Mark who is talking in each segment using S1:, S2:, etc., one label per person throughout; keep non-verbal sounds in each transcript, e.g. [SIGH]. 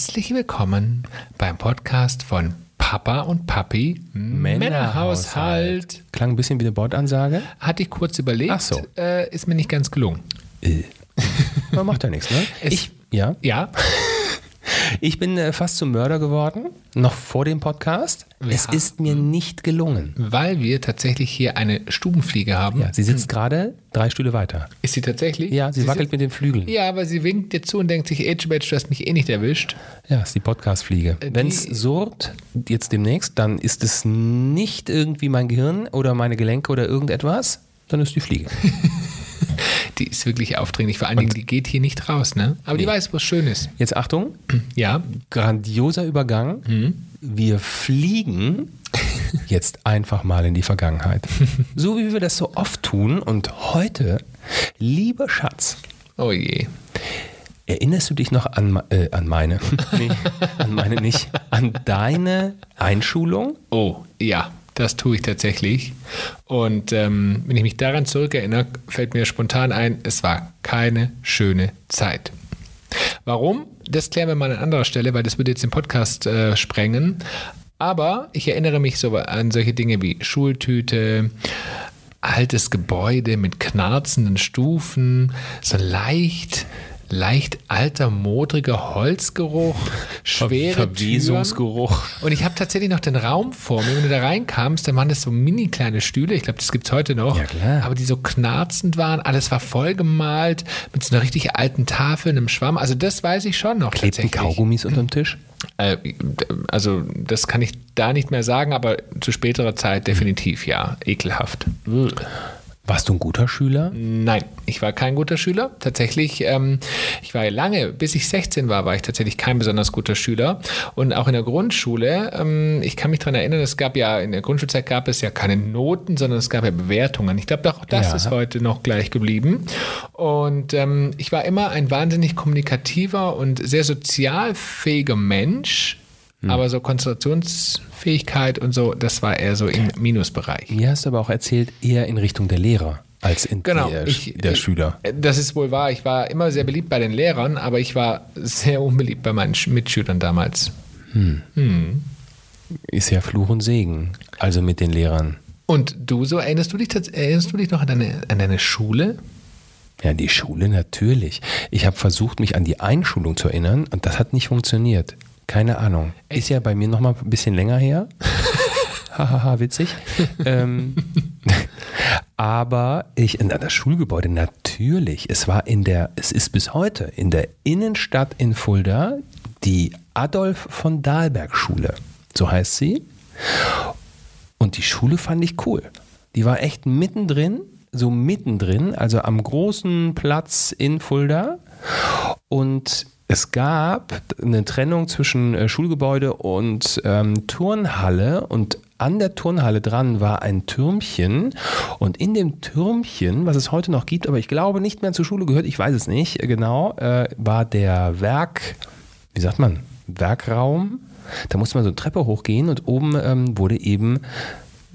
S1: Herzlich willkommen beim Podcast von Papa und Papi Männerhaushalt.
S2: Klang ein bisschen wie eine Bordansage.
S1: Hatte ich kurz überlegt,
S2: Ach so.
S1: äh, ist mir nicht ganz gelungen.
S2: Äh. [LAUGHS] Aber macht ja nichts, ne?
S1: Es-
S2: Ich, ja,
S1: Ja,
S2: ich bin äh, fast zum Mörder geworden, noch vor dem Podcast.
S1: Wir
S2: es
S1: haben-
S2: ist mir nicht gelungen.
S1: weil wir tatsächlich hier eine Stubenfliege haben.
S2: Ja, sie sitzt gerade drei Stühle weiter.
S1: Ist sie tatsächlich?
S2: Ja, sie, wackelt
S1: sitzt-
S2: mit den Flügeln.
S1: Ja, aber sie winkt dir zu und denkt sich, Age Badge, du hast mich eh nicht erwischt.
S2: Ja, ist die Podcast-Fliege.
S1: Äh,
S2: Wenn es surrt, jetzt demnächst, dann ist es nicht irgendwie mein Gehirn oder meine Gelenke oder irgendetwas, dann ist die Fliege. [LAUGHS]
S1: Die ist wirklich aufdringlich. Vor allen Dingen, die geht hier nicht raus, ne? Aber die weiß, was schön ist.
S2: Jetzt Achtung, [CLEARS THROAT]
S1: Ja,
S2: grandioser Übergang.
S1: Mhm.
S2: Wir fliegen [LAUGHS] jetzt einfach mal in die Vergangenheit. [LAUGHS] So wie wir das so oft tun. Und heute, lieber Schatz,
S1: oh je.
S2: erinnerst du dich noch an, äh, an meine, [LAUGHS] nee, an meine nicht, an deine Einschulung?
S1: Oh, ja, das tue ich tatsächlich. Und ähm, wenn ich mich daran zurückerinnere, fällt mir spontan ein, es war keine schöne Zeit. Warum? Das klären wir mal an anderer Stelle, weil das würde jetzt den Podcast äh, sprengen. Aber ich erinnere mich so an solche Dinge wie Schultüte, altes Gebäude mit knarzenden Stufen, so leicht, leicht alter, modriger Holzgeruch, schwere Türen.
S2: Verwesungsgeruch.
S1: Und ich habe tatsächlich noch den Raum vor mir. Wenn du da reinkamst, dann waren das so mini kleine Stühle. Ich glaube, das gibt es heute noch.
S2: Ja, klar.
S1: Aber die so knarzend waren. Alles war vollgemalt mit so einer richtig alten Tafel, einem Schwamm. Also das weiß ich schon noch
S2: Klebten
S1: tatsächlich.
S2: Kaugummis unterm Tisch?
S1: Äh, also das kann ich da nicht mehr sagen, aber zu späterer Zeit definitiv ja. Ekelhaft.
S2: Warst du ein guter Schüler?
S1: Nein, ich war kein guter Schüler. Tatsächlich, ähm, ich war ja lange, bis ich 16 war, war ich tatsächlich kein besonders guter Schüler. Und auch in der Grundschule, ähm, ich kann mich daran erinnern, es gab ja, in der Grundschulzeit gab es ja keine Noten, sondern es gab ja Bewertungen. Ich glaube, auch das
S2: Ja.
S1: ist heute noch gleich geblieben. Und ähm, ich war immer ein wahnsinnig kommunikativer und sehr sozialfähiger Mensch. Aber so Konzentrationsfähigkeit und so, das war eher so im Minusbereich.
S2: Mir hast du aber auch erzählt, eher in Richtung der Lehrer als in
S1: Genau,
S2: der,
S1: ich-
S2: der
S1: ich-
S2: Schüler.
S1: Das ist wohl wahr. Ich war immer sehr beliebt bei den Lehrern, aber ich war sehr unbeliebt bei meinen Sch- Mitschülern damals.
S2: Ist ja Fluch und Segen. Also mit den Lehrern.
S1: Und du so, erinnerst du dich, erinnerst du dich noch an deine, an deine Schule?
S2: Ja, die Schule natürlich. Ich habe versucht, mich an die Einschulung zu erinnern und das hat nicht funktioniert. Keine Ahnung. Ist ja bei mir noch mal ein bisschen länger her. [LAUGHS] Hahaha, witzig. ähm, [LAUGHS] aber ich in das Schulgebäude natürlich. Es war in der, es ist bis heute in der Innenstadt in Fulda die Adolf von Dahlberg Schule. So heißt sie. Und die Schule fand ich cool. Die war echt mittendrin, so mittendrin, also am großen Platz in Fulda. Und es gab eine Trennung zwischen äh, Schulgebäude und ähm, Turnhalle. Und an der Turnhalle dran war ein Türmchen. Und in dem Türmchen, was es heute noch gibt, aber ich glaube nicht mehr zur Schule gehört, ich weiß es nicht genau, äh, war der Werk, wie sagt man, Werkraum. Da musste man so eine Treppe hochgehen und oben ähm, wurde eben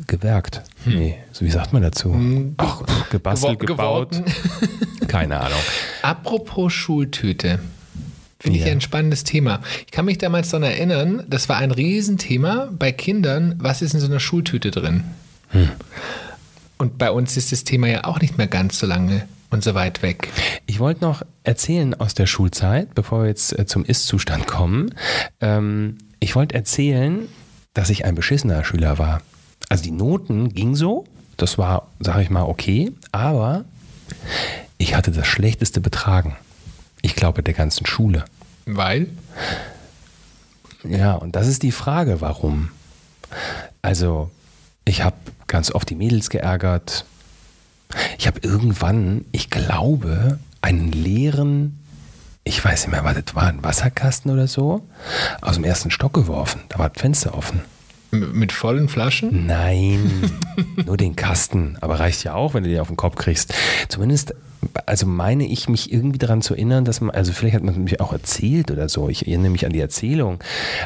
S2: gewerkt. Nee, so wie sagt man dazu? Ach, pff, gebastelt,
S1: Gewo-
S2: gebaut. [LAUGHS] Keine Ahnung.
S1: Apropos Schultüte. Finde ich
S2: Ja.
S1: ein spannendes Thema. Ich kann mich damals daran erinnern, das war ein Riesenthema bei Kindern. Was ist in so einer Schultüte drin? Und bei uns ist das Thema ja auch nicht mehr ganz so lange und so weit weg.
S2: Ich wollte noch erzählen aus der Schulzeit, bevor wir jetzt äh, zum Ist-Zustand kommen. Ähm, ich wollte erzählen, dass ich ein beschissener Schüler war. Also die Noten ging so, das war, sage ich mal, okay, aber ich hatte das schlechteste Betragen. Ich glaube, der ganzen Schule.
S1: Weil?
S2: Ja, und das ist die Frage, warum. Also, ich habe ganz oft die Mädels geärgert. Ich habe irgendwann, ich glaube, einen leeren, ich weiß nicht mehr, was das war, ein Wasserkasten oder so, aus dem ersten Stock geworfen. Da war das Fenster offen.
S1: Mit vollen Flaschen?
S2: Nein, [LAUGHS] nur den Kasten. Aber reicht ja auch, wenn du den auf den Kopf kriegst. Zumindest also meine ich mich irgendwie daran zu erinnern, dass man, also vielleicht hat man mich auch erzählt oder so. Ich erinnere mich an die Erzählung.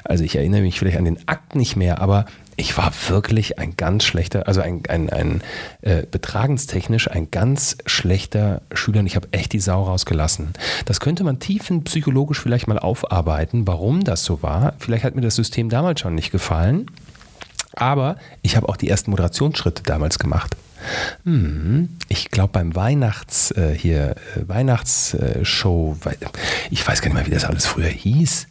S2: Also ich erinnere mich vielleicht an den Akt nicht mehr, aber ich war wirklich ein ganz schlechter, also ein, ein, ein äh, betragenstechnisch ein ganz schlechter Schüler und ich habe echt die Sau rausgelassen. Das könnte man tiefenpsychologisch vielleicht mal aufarbeiten, warum das so war. Vielleicht hat mir das System damals schon nicht gefallen, aber ich habe auch die ersten Moderationsschritte damals gemacht. Hm, ich glaube beim Weihnachts äh, hier äh, Weihnachtsshow, ich weiß gar nicht mehr, wie das alles früher hieß.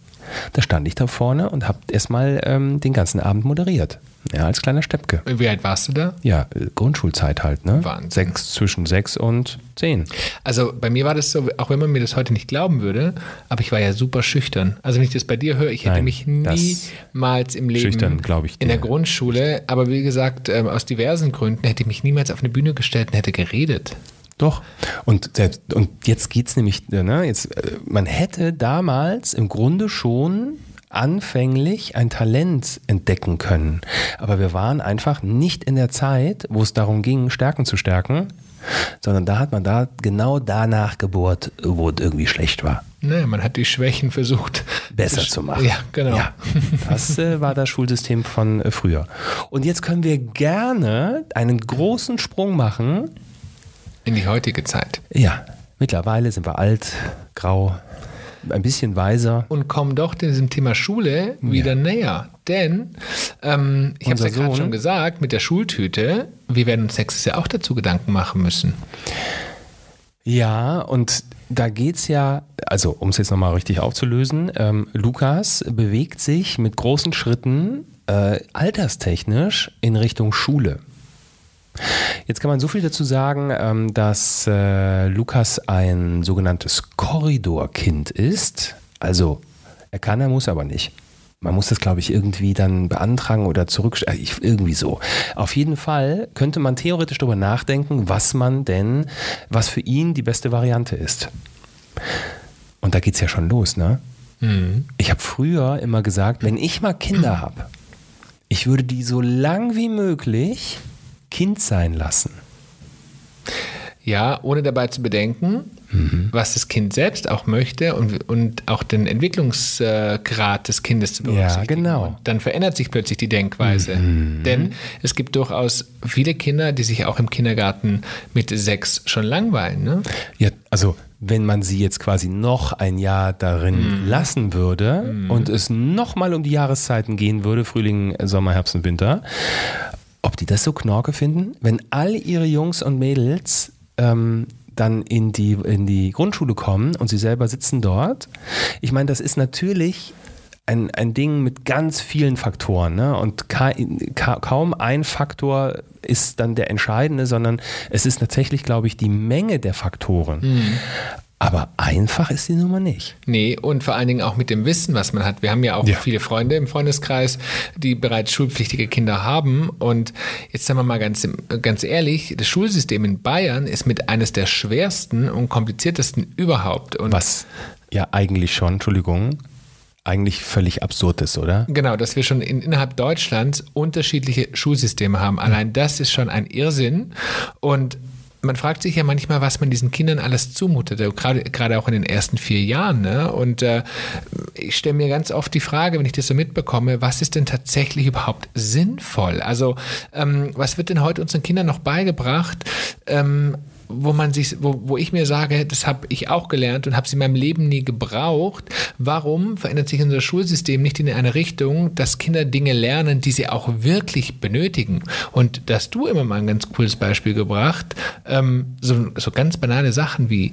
S2: Da stand ich da vorne und habe erstmal ähm, den ganzen Abend moderiert. Ja, als kleiner Steppke.
S1: Wie alt warst du da?
S2: Ja, äh, Grundschulzeit halt, ne?
S1: Wahnsinn.
S2: Sechs, zwischen sechs und zehn.
S1: Also bei mir war das so, auch wenn man mir das heute nicht glauben würde, aber ich war ja super schüchtern. Also wenn ich das bei dir höre, ich hätte
S2: Nein,
S1: mich niemals im Leben
S2: Schüchtern, ich
S1: in der. Grundschule, aber wie gesagt, ähm, aus diversen Gründen hätte ich mich niemals auf eine Bühne gestellt und hätte geredet.
S2: Doch. Und, selbst, und jetzt geht's nämlich, äh, ne, jetzt, äh, man hätte damals im Grunde schon anfänglich ein Talent entdecken können. Aber wir waren einfach nicht in der Zeit, wo es darum ging, Stärken zu stärken, sondern da hat man da genau danach gebohrt, wo es irgendwie schlecht war.
S1: Naja, man hat die Schwächen versucht
S2: besser zu machen.
S1: Ja, genau.
S2: Ja, das äh, war das Schulsystem von äh, früher. Und jetzt können wir gerne einen großen Sprung machen.
S1: In die heutige Zeit.
S2: Ja, mittlerweile sind wir alt, grau, ein bisschen weiser.
S1: Und kommen doch diesem Thema Schule wieder näher. Denn, ähm, ich habe es ja gerade schon gesagt, mit der Schultüte, wir werden uns nächstes Jahr auch dazu Gedanken machen müssen.
S2: Ja, und da geht's ja, also um es jetzt nochmal richtig aufzulösen, ähm, Lukas bewegt sich mit großen Schritten äh, alterstechnisch in Richtung Schule. Jetzt kann man so viel dazu sagen, ähm, dass äh, Lukas ein sogenanntes Korridorkind ist. Also er kann, er muss aber nicht. Man muss das, glaube ich, irgendwie dann beantragen oder zurückstellen. Irgendwie so. Auf jeden Fall könnte man theoretisch darüber nachdenken, was man denn, was für ihn die beste Variante ist. Und da geht's ja schon los, ne? Ich habe früher immer gesagt, wenn ich mal Kinder habe, ich würde die so lang wie möglich Kind sein lassen.
S1: Ja, ohne dabei zu bedenken,
S2: Mhm.
S1: was das Kind selbst auch möchte und, und auch den Entwicklungsgrad des Kindes zu berücksichtigen.
S2: genau.
S1: Und dann verändert sich plötzlich die Denkweise.
S2: Mhm.
S1: Denn es gibt durchaus viele Kinder, die sich auch im Kindergarten mit sechs schon langweilen. Ne?
S2: Ja, also wenn man sie jetzt quasi noch ein Jahr darin lassen würde und es nochmal um die Jahreszeiten gehen würde, Frühling, Sommer, Herbst und Winter, ob die das so knorke finden, wenn all ihre Jungs und Mädels ähm, dann in die, in die Grundschule kommen und sie selber sitzen dort. Ich meine, das ist natürlich ein, ein Ding mit ganz vielen Faktoren. Ne? Und ka ka kaum ein Faktor ist dann der entscheidende, sondern es ist tatsächlich, glaube ich, die Menge der Faktoren. Aber einfach ist die Nummer nicht.
S1: Nee, und vor allen Dingen auch mit dem Wissen, was man hat. Wir haben ja auch
S2: Ja.
S1: viele Freunde im Freundeskreis, die bereits schulpflichtige Kinder haben. Und jetzt sagen wir mal ganz, ganz ehrlich, das Schulsystem in Bayern ist mit eines der schwersten und kompliziertesten überhaupt. Und
S2: Was ja eigentlich schon, Entschuldigung, eigentlich völlig absurd ist, oder?
S1: Genau, dass wir schon in, innerhalb Deutschlands unterschiedliche Schulsysteme haben. Allein das ist schon ein Irrsinn. Und man fragt sich ja manchmal, was man diesen Kindern alles zumutet, also gerade, auch in den ersten vier Jahren. Ne? Und äh, ich stelle mir ganz oft die Frage, wenn ich das so mitbekomme, was ist denn tatsächlich überhaupt sinnvoll? Also ähm, was wird denn heute unseren Kindern noch beigebracht? Ähm, wo man sich, wo, wo ich mir sage, das habe ich auch gelernt und habe es in meinem Leben nie gebraucht. Warum verändert sich unser Schulsystem nicht in eine Richtung, dass Kinder Dinge lernen, die sie auch wirklich benötigen? Und dass du immer mal ein ganz cooles Beispiel gebracht, ähm, so, so ganz banale Sachen wie,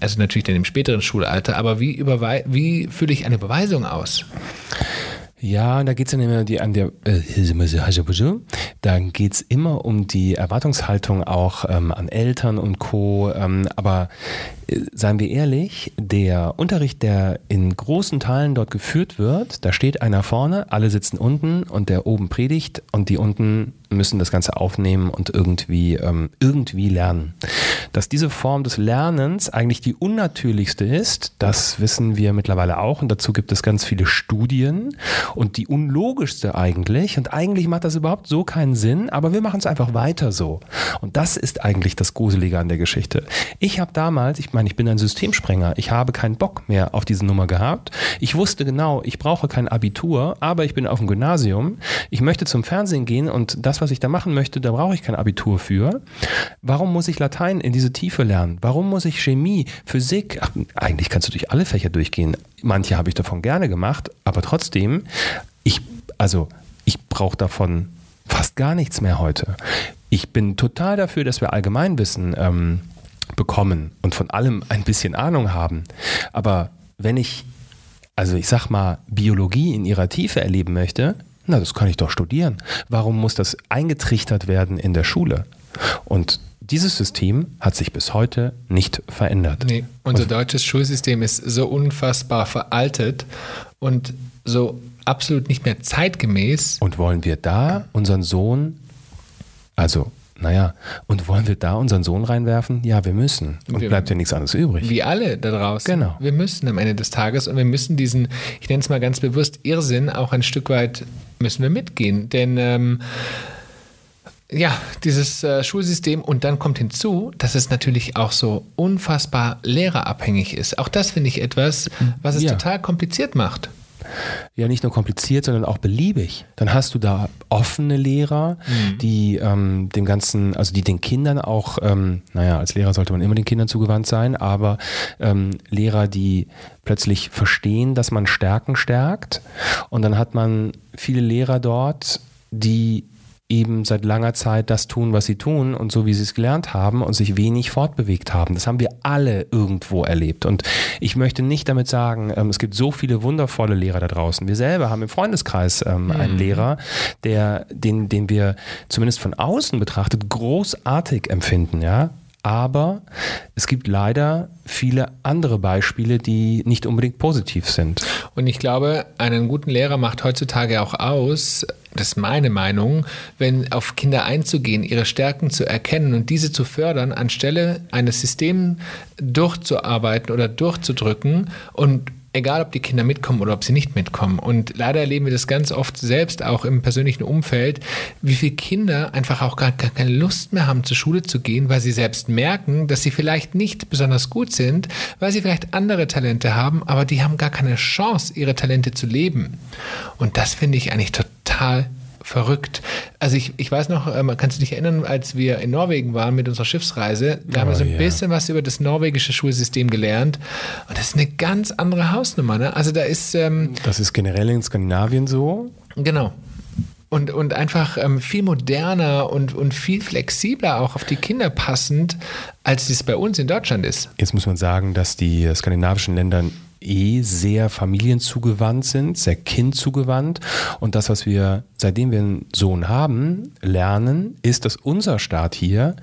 S1: also natürlich dann im späteren Schulalter, aber wie, überwei wie fühle ich eine Überweisung aus?
S2: Ja, da geht es dann immer die, an der, äh, da geht es immer um die Erwartungshaltung auch ähm, an Eltern und Co. Ähm, aber seien wir ehrlich, der Unterricht, der in großen Teilen dort geführt wird, da steht einer vorne, alle sitzen unten und der oben predigt und die unten müssen das Ganze aufnehmen und irgendwie, ähm, irgendwie lernen. Dass diese Form des Lernens eigentlich die unnatürlichste ist, das wissen wir mittlerweile auch und dazu gibt es ganz viele Studien und die unlogischste eigentlich und eigentlich macht das überhaupt so keinen Sinn, aber wir machen es einfach weiter so. Und das ist eigentlich das Gruselige an der Geschichte. Ich habe damals, ich meine, ich bin ein Systemsprenger, ich habe keinen Bock mehr auf diese Nummer gehabt. Ich wusste genau, ich brauche kein Abitur, aber ich bin auf dem Gymnasium. Ich möchte zum Fernsehen gehen und das was ich da machen möchte, da brauche ich kein Abitur für. Warum muss ich Latein in diese Tiefe lernen? Warum muss ich Chemie, Physik? Ach, eigentlich kannst du durch alle Fächer durchgehen. Manche habe ich davon gerne gemacht, aber trotzdem, ich, also, ich brauche davon fast gar nichts mehr heute. Ich bin total dafür, dass wir Allgemeinwissen ähm, bekommen und von allem ein bisschen Ahnung haben. Aber wenn ich, also ich sag mal, Biologie in ihrer Tiefe erleben möchte, na, das kann ich doch studieren. Warum muss das eingetrichtert werden in der Schule? Und dieses System hat sich bis heute nicht verändert.
S1: Nee, unser und deutsches Schulsystem ist so unfassbar veraltet und so absolut nicht mehr zeitgemäß.
S2: Und wollen wir da unseren Sohn, also naja, und wollen wir da unseren Sohn reinwerfen? Ja, wir müssen. Und wir, bleibt ja nichts anderes übrig.
S1: Wie alle da draußen.
S2: Genau.
S1: Wir müssen am Ende des Tages und wir müssen diesen, ich nenne es mal ganz bewusst, Irrsinn auch ein Stück weit müssen wir mitgehen. Denn ähm, ja, dieses äh, Schulsystem und dann kommt hinzu, dass es natürlich auch so unfassbar lehrerabhängig ist. Auch das finde ich etwas, was es ja. total kompliziert macht
S2: ja nicht nur kompliziert, sondern auch beliebig. Dann hast du da offene Lehrer, mhm. die ähm, dem Ganzen, also die den Kindern auch, ähm, naja, als Lehrer sollte man immer den Kindern zugewandt sein, aber ähm, Lehrer, die plötzlich verstehen, dass man Stärken stärkt. Und dann hat man viele Lehrer dort, die eben seit langer Zeit das tun, was sie tun und so wie sie es gelernt haben und sich wenig fortbewegt haben. Das haben wir alle irgendwo erlebt. Und ich möchte nicht damit sagen, ähm, es gibt so viele wundervolle Lehrer da draußen. Wir selber haben im Freundeskreis ähm, einen mhm. Lehrer, der, den, den wir zumindest von außen betrachtet großartig empfinden, ja. Aber es gibt leider viele andere Beispiele, die nicht unbedingt positiv sind.
S1: Und ich glaube, einen guten Lehrer macht heutzutage auch aus, das ist meine Meinung, wenn auf Kinder einzugehen, ihre Stärken zu erkennen und diese zu fördern, anstelle eines Systems durchzuarbeiten oder durchzudrücken und egal ob die Kinder mitkommen oder ob sie nicht mitkommen. Und leider erleben wir das ganz oft selbst auch im persönlichen Umfeld, wie viele Kinder einfach auch gar, gar keine Lust mehr haben, zur Schule zu gehen, weil sie selbst merken, dass sie vielleicht nicht besonders gut sind, weil sie vielleicht andere Talente haben, aber die haben gar keine Chance, ihre Talente zu leben. Und das finde ich eigentlich total verrückt. Also ich, ich weiß noch, man kann sich dich erinnern, als wir in Norwegen waren mit unserer Schiffsreise, da oh, haben wir so ein yeah. bisschen was über das norwegische Schulsystem gelernt. Und das ist eine ganz andere Hausnummer. Ne? Also da ist... Ähm,
S2: das ist generell in Skandinavien so.
S1: Genau. Und, und einfach ähm, viel moderner und, und viel flexibler auch auf die Kinder passend, als es bei uns in Deutschland ist.
S2: Jetzt muss man sagen, dass die skandinavischen Länder eh sehr familienzugewandt sind, sehr kindzugewandt. Und das, was wir, seitdem wir einen Sohn haben, lernen, ist, dass unser Staat hier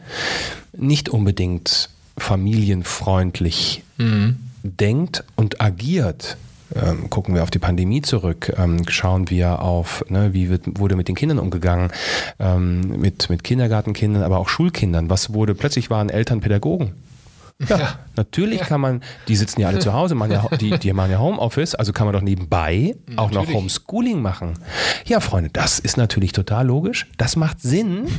S2: nicht unbedingt familienfreundlich mhm. denkt und agiert. Ähm, gucken wir auf die Pandemie zurück, ähm, schauen wir auf, ne, wie wird, wurde mit den Kindern umgegangen, ähm, mit, mit Kindergartenkindern, aber auch Schulkindern. Was wurde, plötzlich waren Eltern Pädagogen. Ja, ja. natürlich ja. kann man, die sitzen ja alle zu Hause, machen ja, die, die machen ja Homeoffice, also kann man doch nebenbei natürlich. auch noch Homeschooling machen. Ja, Freunde, das ist natürlich total logisch. Das macht Sinn. [LAUGHS]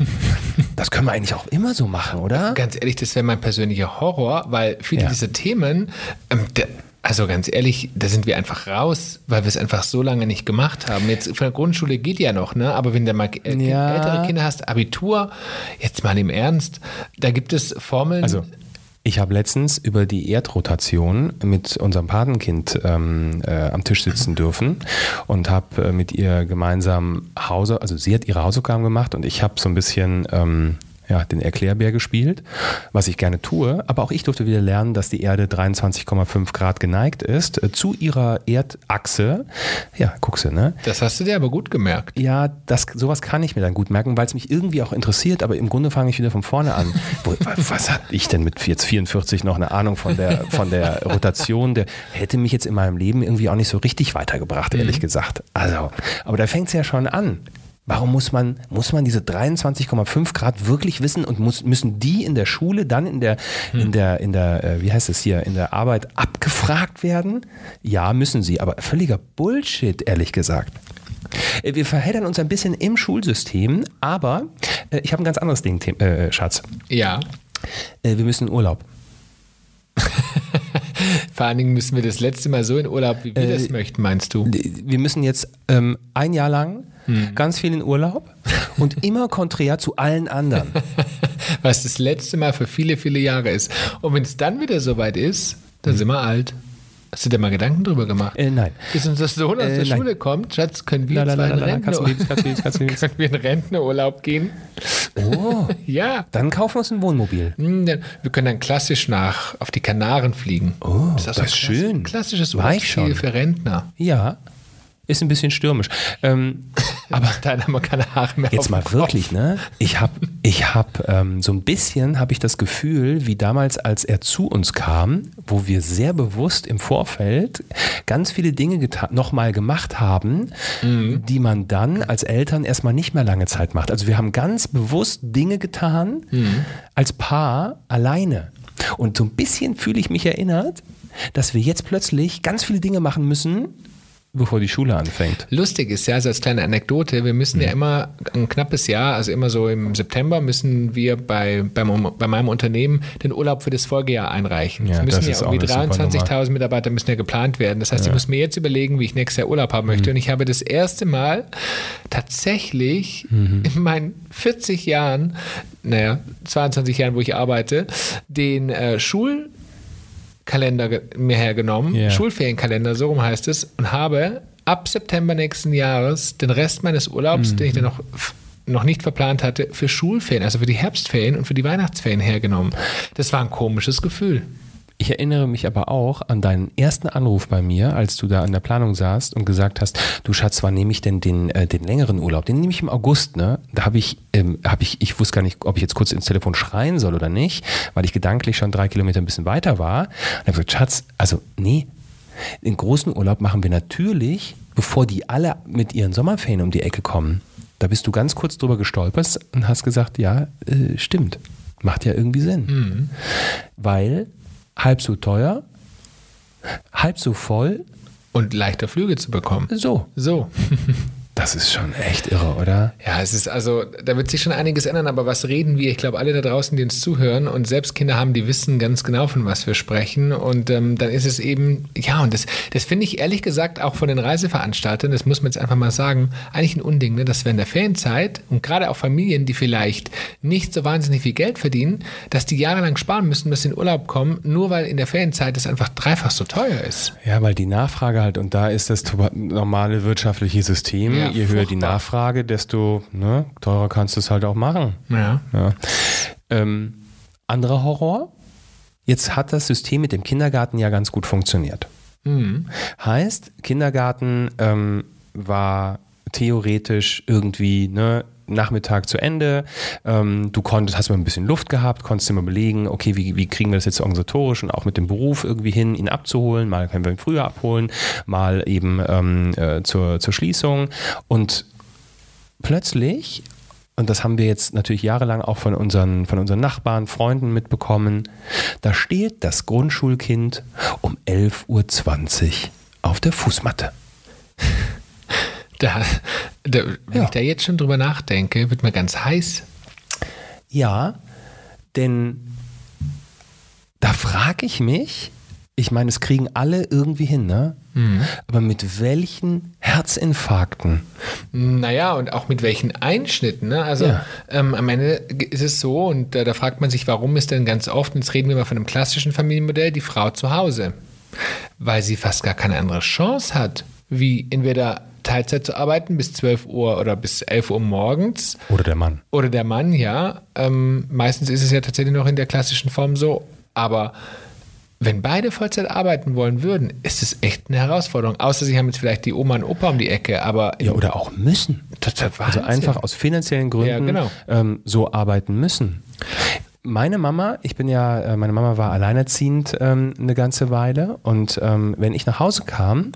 S2: Das können wir eigentlich auch immer so machen, oder?
S1: Ganz ehrlich, das wäre mein persönlicher Horror, weil viele dieser Themen, ähm, der, also ganz ehrlich, da sind wir einfach raus, weil wir es einfach so lange nicht gemacht haben. Jetzt von der Grundschule geht ja noch, ne? Aber wenn du mal äh, ja. ältere Kinder hast, Abitur, jetzt mal im Ernst, da gibt es Formeln.
S2: Also ich habe letztens über die Erdrotation mit unserem Patenkind ähm, äh, am Tisch sitzen dürfen und habe äh, mit ihr gemeinsam Hause, also sie hat ihre Hausaufgaben gemacht und ich habe so ein bisschen ähm, ja, den Erklärbär gespielt, was ich gerne tue. Aber auch ich durfte wieder lernen, dass die Erde 23,5 Grad geneigt ist äh, zu ihrer Erdachse. Ja, guckst du, ne?
S1: Das hast du dir aber gut gemerkt.
S2: Ja, das, sowas kann ich mir dann gut merken, weil es mich irgendwie auch interessiert, aber im Grunde fange ich wieder von vorne an. [LAUGHS] Was hat ich denn mit jetzt 44 noch eine Ahnung von der, von der Rotation? Der hätte mich jetzt in meinem Leben irgendwie auch nicht so richtig weitergebracht, ehrlich mhm. gesagt. Also, aber da fängt es ja schon an. Warum muss man, muss man diese 23,5 Grad wirklich wissen und muss, müssen die in der Schule dann in der, hm. in der, in der, äh, wie heißt es hier, in der Arbeit abgefragt werden? Ja, müssen sie, aber völliger Bullshit, ehrlich gesagt. Äh, wir verheddern uns ein bisschen im Schulsystem, aber äh, ich habe ein ganz anderes Ding, Schatz.
S1: Ja.
S2: Wir müssen in Urlaub.
S1: Vor allen Dingen müssen wir das letzte Mal so in Urlaub, wie wir äh, das möchten, meinst du?
S2: Wir müssen jetzt ähm, ein Jahr lang hm. ganz viel in Urlaub und [LAUGHS] immer konträr zu allen anderen. [LAUGHS]
S1: Was das letzte Mal für viele, viele Jahre ist. Und wenn es dann wieder soweit ist, dann hm. sind wir alt. Hast du dir mal Gedanken drüber gemacht?
S2: Äh, nein.
S1: Bis unser Sohn aus äh, der Schule kommt, Schatz, können wir in Rentnerurlaub gehen?
S2: Oh. [LAUGHS]
S1: ja.
S2: Dann kaufen wir uns ein Wohnmobil.
S1: Hm, wir können dann klassisch nach auf die Kanaren fliegen.
S2: Oh, das ist, das ist schön.
S1: Klassisches Urlaubsziel für Rentner.
S2: Ja. Ist ein bisschen stürmisch. Ähm, [LAUGHS]
S1: aber da haben wir keine Haare mehr.
S2: Jetzt mal wirklich, ne? Ich habe ich hab, ähm, so ein bisschen habe ich das Gefühl, wie damals, als er zu uns kam, wo wir sehr bewusst im Vorfeld ganz viele Dinge nochmal gemacht haben, mhm. die man dann als Eltern erstmal nicht mehr lange Zeit macht. Also wir haben ganz bewusst Dinge getan mhm. als Paar alleine. Und so ein bisschen fühle ich mich erinnert, dass wir jetzt plötzlich ganz viele Dinge machen müssen, bevor die Schule anfängt.
S1: Lustig ist ja, so als kleine Anekdote, wir müssen mhm. ja immer ein knappes Jahr, also immer so im September, müssen wir bei, beim, bei meinem Unternehmen den Urlaub für das Folgejahr einreichen. Ja, müssen ja irgendwie 23.000 Mitarbeiter müssen ja geplant werden. Das heißt, ja. ich muss mir jetzt überlegen, wie ich nächstes Jahr Urlaub haben möchte. Mhm. Und ich habe das erste Mal tatsächlich mhm. in meinen 40 Jahren, naja, 22 Jahren, wo ich arbeite, den äh, Schul Kalender mir hergenommen, yeah. Schulferienkalender, so rum heißt es, und habe ab September nächsten Jahres den Rest meines Urlaubs, mhm. den ich dann noch noch nicht verplant hatte, für Schulferien, also für die Herbstferien und für die Weihnachtsferien hergenommen. Das war ein komisches Gefühl.
S2: Ich erinnere mich aber auch an deinen ersten Anruf bei mir, als du da an der Planung saßt und gesagt hast, du Schatz, wann nehme ich denn den, äh, den längeren Urlaub? Den nehme ich im August, ne? Da habe ich, ähm, hab ich, ich wusste gar nicht, ob ich jetzt kurz ins Telefon schreien soll oder nicht, weil ich gedanklich schon drei Kilometer ein bisschen weiter war. Und habe gesagt, Schatz, also nee, den großen Urlaub machen wir natürlich, bevor die alle mit ihren Sommerferien um die Ecke kommen. Da bist du ganz kurz drüber gestolpert und hast gesagt, ja, äh, stimmt. Macht ja irgendwie Sinn. Mhm. Weil halb so teuer, halb so voll.
S1: Und leichter Flüge zu bekommen.
S2: So.
S1: So.
S2: Das ist schon echt irre, oder?
S1: Ja, es ist also, da wird sich schon einiges ändern, aber was reden wir? Ich glaube, alle da draußen, die uns zuhören und selbst Kinder haben, die wissen ganz genau, von was wir sprechen. Und ähm, dann ist es eben, ja, und das, das finde ich ehrlich gesagt auch von den Reiseveranstaltern, das muss man jetzt einfach mal sagen, eigentlich ein Unding, ne? dass während der Ferienzeit und gerade auch Familien, die vielleicht nicht so wahnsinnig viel Geld verdienen, dass die jahrelang sparen müssen, bis sie in Urlaub kommen, nur weil in der Ferienzeit es einfach dreifach so teuer ist.
S2: Ja, weil die Nachfrage halt, und da ist das normale wirtschaftliche System. Ja ja, je höher die Nachfrage, desto ne, teurer kannst du es halt auch machen.
S1: Ja.
S2: ja. Ähm, anderer Horror. Jetzt hat das System mit dem Kindergarten ja ganz gut funktioniert. Mhm. Heißt, Kindergarten ähm, war theoretisch irgendwie ne, Nachmittag zu Ende. Ähm, du konntest, hast mal ein bisschen Luft gehabt, konntest immer belegen, okay, wie, wie kriegen wir das jetzt organisatorisch und auch mit dem Beruf irgendwie hin, ihn abzuholen. Mal können wir ihn früher abholen, mal eben ähm, äh, zur, zur Schließung. Und plötzlich, und das haben wir jetzt natürlich jahrelang auch von unseren, von unseren Nachbarn, Freunden mitbekommen, da steht das Grundschulkind um 11.20 Uhr auf der Fußmatte.
S1: Da, da, wenn ja. ich da jetzt schon drüber nachdenke, wird mir ganz heiß.
S2: Ja, denn da frage ich mich, ich meine, es kriegen alle irgendwie hin, ne? Mhm. Aber mit welchen Herzinfarkten?
S1: Naja, und auch mit welchen Einschnitten, ne? Also ja. ähm, am Ende ist es so, und äh, da fragt man sich, warum ist denn ganz oft, und jetzt reden wir mal von einem klassischen Familienmodell, die Frau zu Hause? Weil sie fast gar keine andere Chance hat, wie entweder Teilzeit zu arbeiten bis 12 Uhr oder bis 11 Uhr morgens.
S2: Oder der Mann.
S1: Oder der Mann, ja. Ähm, meistens ist es ja tatsächlich noch in der klassischen Form so. Aber wenn beide Vollzeit arbeiten wollen würden, ist es echt eine Herausforderung. Außer sie haben jetzt vielleicht die Oma und Opa um die Ecke, aber
S2: Ja, oder auch müssen.
S1: total
S2: Also einfach aus finanziellen Gründen
S1: Ja, genau.
S2: ähm, so arbeiten müssen. Meine Mama, ich bin ja, äh, meine Mama war alleinerziehend ähm, eine ganze Weile und ähm, wenn ich nach Hause kam,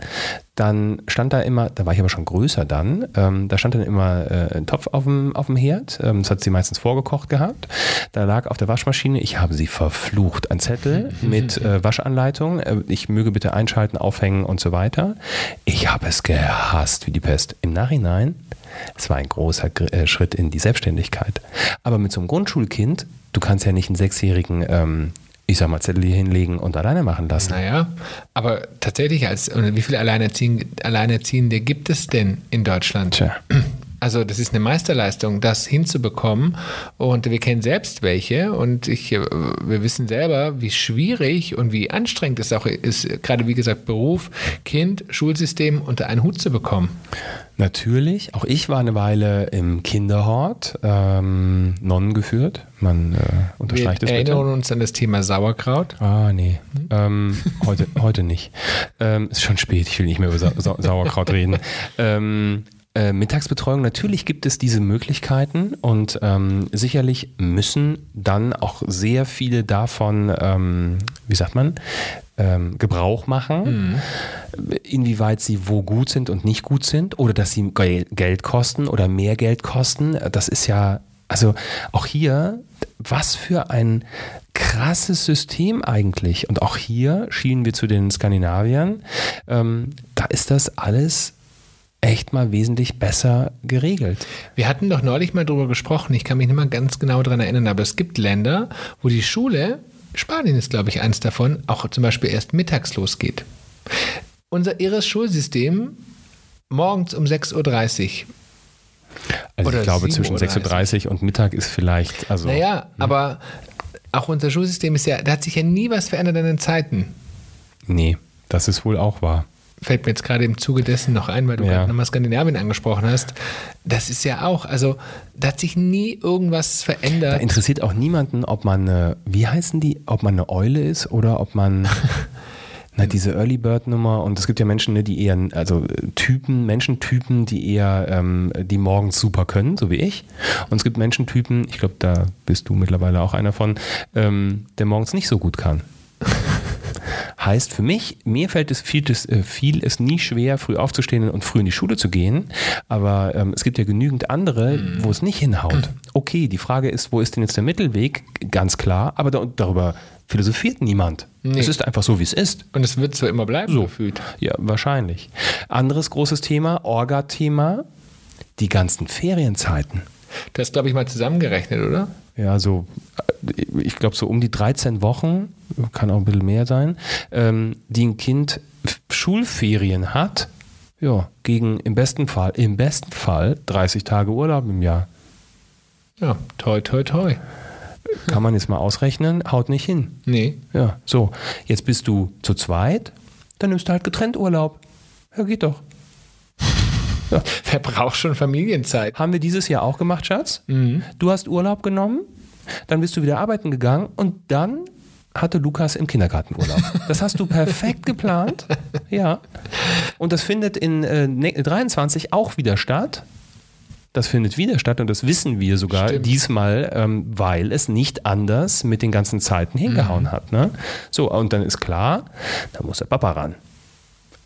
S2: dann stand da immer, da war ich aber schon größer dann, ähm, da stand dann immer äh, ein Topf auf dem, auf dem Herd, ähm, das hat sie meistens vorgekocht gehabt. Da lag auf der Waschmaschine, ich habe sie verflucht, ein Zettel [LAUGHS] mit äh, Waschanleitung, äh, ich möge bitte einschalten, aufhängen und so weiter. Ich habe es gehasst wie die Pest. Im Nachhinein es war ein großer Gr- äh, Schritt in die Selbstständigkeit. Aber mit so einem Grundschulkind, du kannst ja nicht einen Sechsjährigen, ähm, ich sag mal, Zettel hier hinlegen und alleine machen lassen.
S1: Naja, aber tatsächlich, als, und wie viele Alleinerziehende, Alleinerziehende gibt es denn in Deutschland?
S2: Tja.
S1: Also das ist eine Meisterleistung, das hinzubekommen. Und wir kennen selbst welche. Und ich, äh, wir wissen selber, wie schwierig und wie anstrengend es auch ist, gerade wie gesagt, Beruf, Kind, Schulsystem unter einen Hut zu bekommen.
S2: Natürlich, auch ich war eine Weile im Kinderhort, ähm, Nonnen geführt. Man äh,
S1: Wir
S2: unterstreicht es bitte.
S1: erinnern uns an das Thema Sauerkraut.
S2: Ah, nee. Ähm, heute, heute nicht. Ähm, ist schon spät, ich will nicht mehr über Sa Sa Sauerkraut reden. Ähm, äh, Mittagsbetreuung, natürlich gibt es diese Möglichkeiten und ähm, sicherlich müssen dann auch sehr viele davon, ähm, wie sagt man, ähm, Gebrauch machen, inwieweit sie wo gut sind und nicht gut sind oder dass sie Gel- Geld kosten oder mehr Geld kosten. Das ist ja, also auch hier, was für ein krasses System eigentlich. Und auch hier schienen wir zu den Skandinaviern. Ähm, da ist das alles echt mal wesentlich besser geregelt.
S1: Wir hatten doch neulich mal drüber gesprochen, ich kann mich nicht mal ganz genau daran erinnern, aber es gibt Länder, wo die Schule, Spanien ist glaube ich eins davon, auch zum Beispiel erst mittags losgeht. Unser irres Schulsystem morgens um 6.30 Uhr.
S2: Also
S1: Oder
S2: ich glaube,
S1: 7.30
S2: zwischen 6.30 Uhr und Mittag ist vielleicht, also
S1: Naja, aber auch unser Schulsystem ist ja, da hat sich ja nie was verändert an den Zeiten.
S2: nee, das ist wohl auch wahr.
S1: Fällt mir jetzt gerade im Zuge dessen noch ein, weil du
S2: Ja.
S1: gerade nochmal Skandinavien angesprochen hast. Das ist ja auch, also da hat sich nie irgendwas
S2: Da
S1: verändert.
S2: interessiert auch niemanden, ob man eine, wie heißen die, ob man eine Eule ist oder ob man, [LAUGHS] na, diese Early Bird Nummer und es gibt ja Menschen, ne, die eher, also Typen, Menschentypen, die eher, ähm, die morgens super können, so wie ich. Und es gibt Menschentypen, ich glaube, da bist du mittlerweile auch einer von, ähm, der morgens nicht so gut kann. Heißt für mich, mir fällt es viel, es, äh, fiel es nie schwer, früh aufzustehen und früh in die Schule zu gehen. Aber ähm, es gibt ja genügend andere, wo es nicht hinhaut. Okay, die Frage ist, wo ist denn jetzt der Mittelweg? Ganz klar, aber da, darüber philosophiert niemand.
S1: Nee.
S2: Es ist einfach so, wie es ist.
S1: Und es wird so immer bleiben,
S2: So.
S1: gefühlt.
S2: Ja, wahrscheinlich. Anderes großes Thema, Orga-Thema, die ganzen Ferienzeiten.
S1: Du hast, glaube ich, mal zusammengerechnet, oder?
S2: Ja, so, ich glaube, so um die 13 Wochen, kann auch ein bisschen mehr sein, ähm, die ein Kind Schulferien hat, ja, gegen im besten Fall, im besten Fall 30 Tage Urlaub im Jahr.
S1: Ja, toi, toi, toi.
S2: Kann man jetzt mal ausrechnen, haut nicht hin.
S1: Nee.
S2: Ja, so. Jetzt bist du zu zweit, dann nimmst du halt getrennt Urlaub. Ja, geht doch. [LAUGHS]
S1: Wer braucht schon Familienzeit?
S2: Haben wir dieses Jahr auch gemacht, Schatz? Du hast Urlaub genommen, dann bist du wieder arbeiten gegangen und dann hatte Lukas im Kindergarten Urlaub. Das hast du perfekt geplant. [LAUGHS] Ja. Und das findet in äh, ne- 23 auch wieder statt. Das findet wieder statt und das wissen wir sogar
S1: Stimmt.
S2: diesmal, ähm, weil es nicht anders mit den ganzen Zeiten hingehauen hat. Ne? So, und dann ist klar, da muss der Papa ran.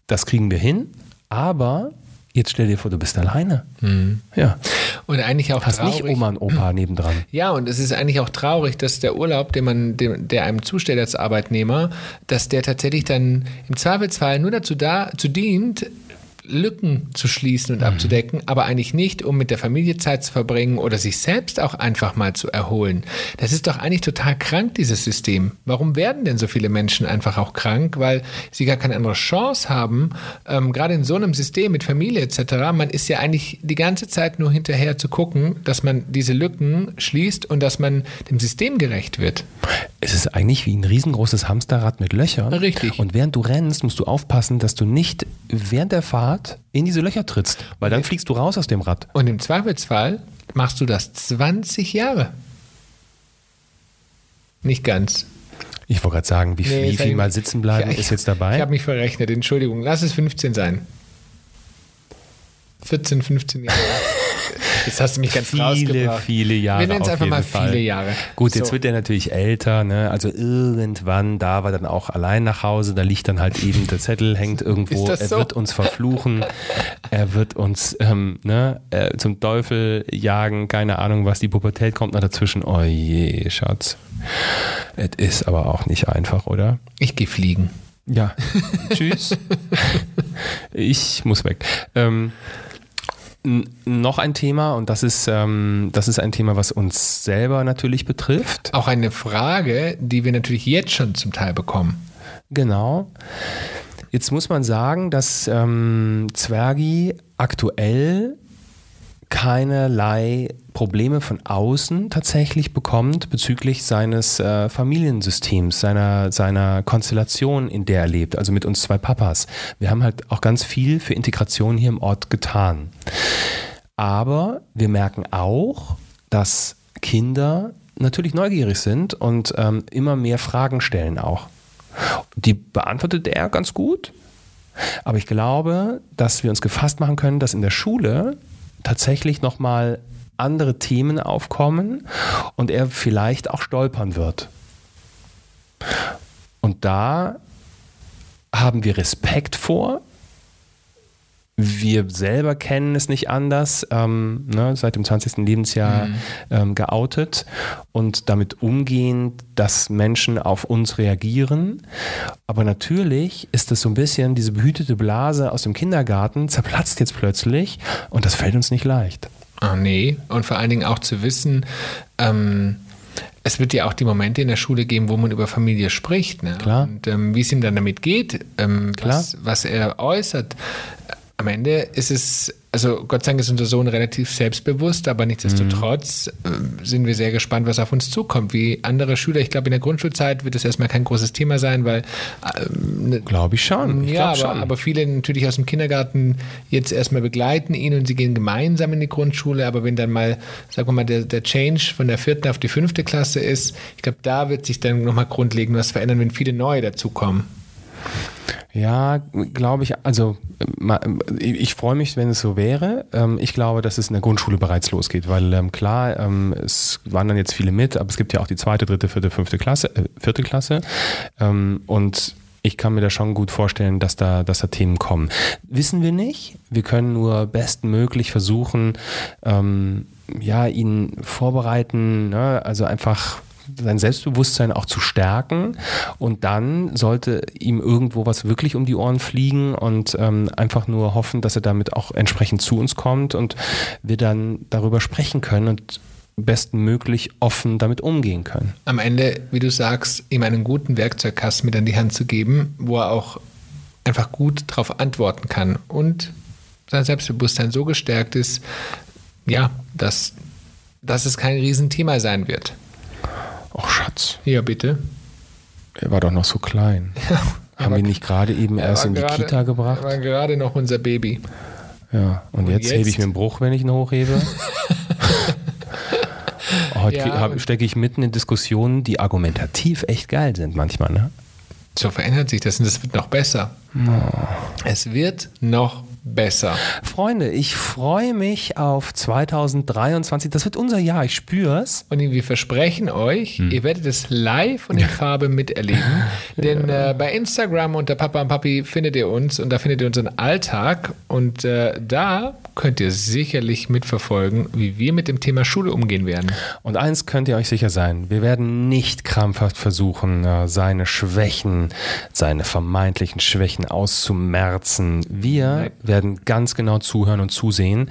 S2: Das kriegen wir hin, aber jetzt stell dir vor, du bist alleine. Ja.
S1: Und eigentlich auch
S2: Hast
S1: traurig.
S2: nicht Oma und Opa [CLEARS THROAT] nebendran.
S1: Ja, und es ist eigentlich auch traurig, dass der Urlaub, den man, dem, der einem zustellt als Arbeitnehmer, dass der tatsächlich dann im Zweifelsfall nur dazu da, zu dient, Lücken zu schließen und abzudecken, aber eigentlich nicht, um mit der Familie Zeit zu verbringen oder sich selbst auch einfach mal zu erholen. Das ist doch eigentlich total krank, dieses System. Warum werden denn so viele Menschen einfach auch krank? Weil sie gar keine andere Chance haben, ähm, gerade in so einem System mit Familie etc. Man ist ja eigentlich die ganze Zeit nur hinterher zu gucken, dass man diese Lücken schließt und dass man dem System gerecht wird.
S2: Es ist eigentlich wie ein riesengroßes Hamsterrad mit Löchern.
S1: Richtig.
S2: Und während du rennst, musst du aufpassen, dass du nicht während der Fahrt in diese Löcher trittst, weil dann fliegst du raus aus dem Rad.
S1: Und im Zweifelsfall machst du das 20 Jahre. Nicht ganz.
S2: Ich wollte gerade sagen, wie,
S1: Nee,
S2: viel
S1: ich-
S2: mal sitzen bleiben
S1: Ich-
S2: ist jetzt dabei?
S1: Ich habe mich verrechnet, Entschuldigung. Lass es 15 sein. 14, 15 Jahre. [LAUGHS] Jetzt hast du mich ganz
S2: viele,
S1: rausgebracht.
S2: viele Jahre.
S1: Wir nennen es einfach mal
S2: Fall.
S1: viele Jahre.
S2: Gut, jetzt
S1: So.
S2: wird er natürlich älter, ne? Also irgendwann, da war dann auch allein nach Hause, da liegt dann halt eben der Zettel, hängt irgendwo.
S1: Das
S2: er
S1: so?
S2: wird uns verfluchen, er wird uns ähm, ne, äh, zum Teufel jagen, keine Ahnung was, die Pubertät kommt noch dazwischen. Oh je, Schatz. Es ist aber auch nicht einfach, oder?
S1: Ich gehe fliegen.
S2: Ja. Tschüss. [LAUGHS] Ich muss weg. Ähm, noch ein Thema, und das ist, ähm, das ist ein Thema, was uns selber natürlich betrifft.
S1: Auch eine Frage, die wir natürlich jetzt schon zum Teil bekommen.
S2: Genau. Jetzt muss man sagen, dass ähm, Zwergi aktuell keinerlei Probleme von außen tatsächlich bekommt bezüglich seines äh, Familiensystems, seiner, seiner Konstellation, in der er lebt, also mit uns zwei Papas. Wir haben halt auch ganz viel für Integration hier im Ort getan. Aber wir merken auch, dass Kinder natürlich neugierig sind und ähm, immer mehr Fragen stellen auch. Die beantwortet er ganz gut. Aber ich glaube, dass wir uns gefasst machen können, dass in der Schule tatsächlich nochmal andere Themen aufkommen und er vielleicht auch stolpern wird. Und da haben wir Respekt vor. Wir selber kennen es nicht anders, ähm, ne, seit dem 20. Lebensjahr ähm, geoutet und damit umgehen, dass Menschen auf uns reagieren. Aber natürlich ist es so ein bisschen, diese behütete Blase aus dem Kindergarten zerplatzt jetzt plötzlich und das fällt uns nicht leicht.
S1: Ah, nee. Und vor allen Dingen auch zu wissen, ähm, es wird ja auch die Momente in der Schule geben, wo man über Familie spricht. Ne?
S2: Klar.
S1: Und ähm, wie es ihm dann damit geht, ähm,
S2: Klar.
S1: Was, was er äußert. Am Ende ist es, also Gott sei Dank ist unser Sohn relativ selbstbewusst, aber nichtsdestotrotz
S2: Mhm.
S1: äh, sind wir sehr gespannt, was auf uns zukommt. Wie andere Schüler, ich glaube, in der Grundschulzeit wird es erstmal kein großes Thema sein, weil ähm, ne-
S2: Glaube ich schon. Ich
S1: ja, aber,
S2: schon.
S1: aber viele natürlich aus dem Kindergarten jetzt erstmal begleiten ihn und sie gehen gemeinsam in die Grundschule. Aber wenn dann mal, sagen wir mal, der, der Change von der vierten auf die fünfte Klasse ist, ich glaube, da wird sich dann nochmal grundlegend was verändern, wenn viele neue dazukommen.
S2: Ja, glaube ich. Also ich freue mich, wenn es so wäre. Ähm, Ich glaube, dass es in der Grundschule bereits losgeht, weil ähm, klar, ähm, es wandern jetzt viele mit, aber es gibt ja auch die zweite, dritte, vierte, fünfte Klasse, äh, vierte Klasse. Und ich kann mir da schon gut vorstellen, dass da, dass da Themen kommen. Wissen wir nicht. Wir können nur bestmöglich versuchen, ähm, ja, ihn vorbereiten, ne? also einfach sein Selbstbewusstsein auch zu stärken und dann sollte ihm irgendwo was wirklich um die Ohren fliegen und ähm, einfach nur hoffen, dass er damit auch entsprechend zu uns kommt und wir dann darüber sprechen können und bestmöglich offen damit umgehen können.
S1: Am Ende, wie du sagst, ihm einen guten Werkzeugkasten mit an die Hand zu geben, wo er auch einfach gut darauf antworten kann und sein Selbstbewusstsein so gestärkt ist, ja, dass, dass es kein Riesenthema sein wird.
S2: Och Schatz,
S1: Ja, bitte.
S2: er war doch noch so klein. [LAUGHS] Haben wir nicht gerade eben erst in die
S1: gerade-
S2: Kita gebracht?
S1: Er war gerade noch unser Baby.
S2: Ja, und,
S1: Und
S2: jetzt, hebe ich
S1: jetzt?
S2: mir einen Bruch, wenn ich ihn hochhebe. [LAUGHS] [LAUGHS] Heute
S1: Ja,
S2: hab-
S1: und-
S2: stecke ich mitten in Diskussionen, die argumentativ echt geil sind manchmal. Ne?
S1: So verändert sich das und es wird noch besser. Es wird noch besser.
S2: Freunde, ich freue mich auf 2023. Das wird unser Jahr, ich spür's.
S1: Und wir versprechen euch,
S2: Hm.
S1: ihr werdet es live und in Farbe miterleben. [LAUGHS] Denn äh, bei Instagram unter Papa und Papi findet ihr uns und da findet ihr unseren Alltag. Und äh, da könnt ihr sicherlich mitverfolgen, wie wir mit dem Thema Schule umgehen werden.
S2: Und eins könnt ihr euch sicher sein, wir werden nicht krampfhaft versuchen, äh, seine Schwächen, seine vermeintlichen Schwächen auszumerzen. Wir
S1: Nein.
S2: Werden ganz genau zuhören und zusehen,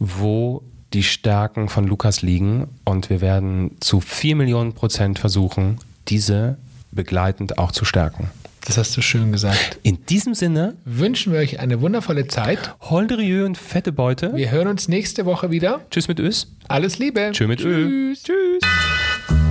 S2: wo die Stärken von Lukas liegen und wir werden zu 4 Millionen Prozent versuchen, diese begleitend auch zu stärken.
S1: Das hast du schön gesagt.
S2: In diesem Sinne,
S1: Wünschen wir euch eine wundervolle Zeit.
S2: Holderieux und fette Beute.
S1: Wir hören uns nächste Woche wieder.
S2: Tschüss mit Ös.
S1: Alles Liebe.
S2: Tschö mit Ö.
S1: Tschüss. Tschüss.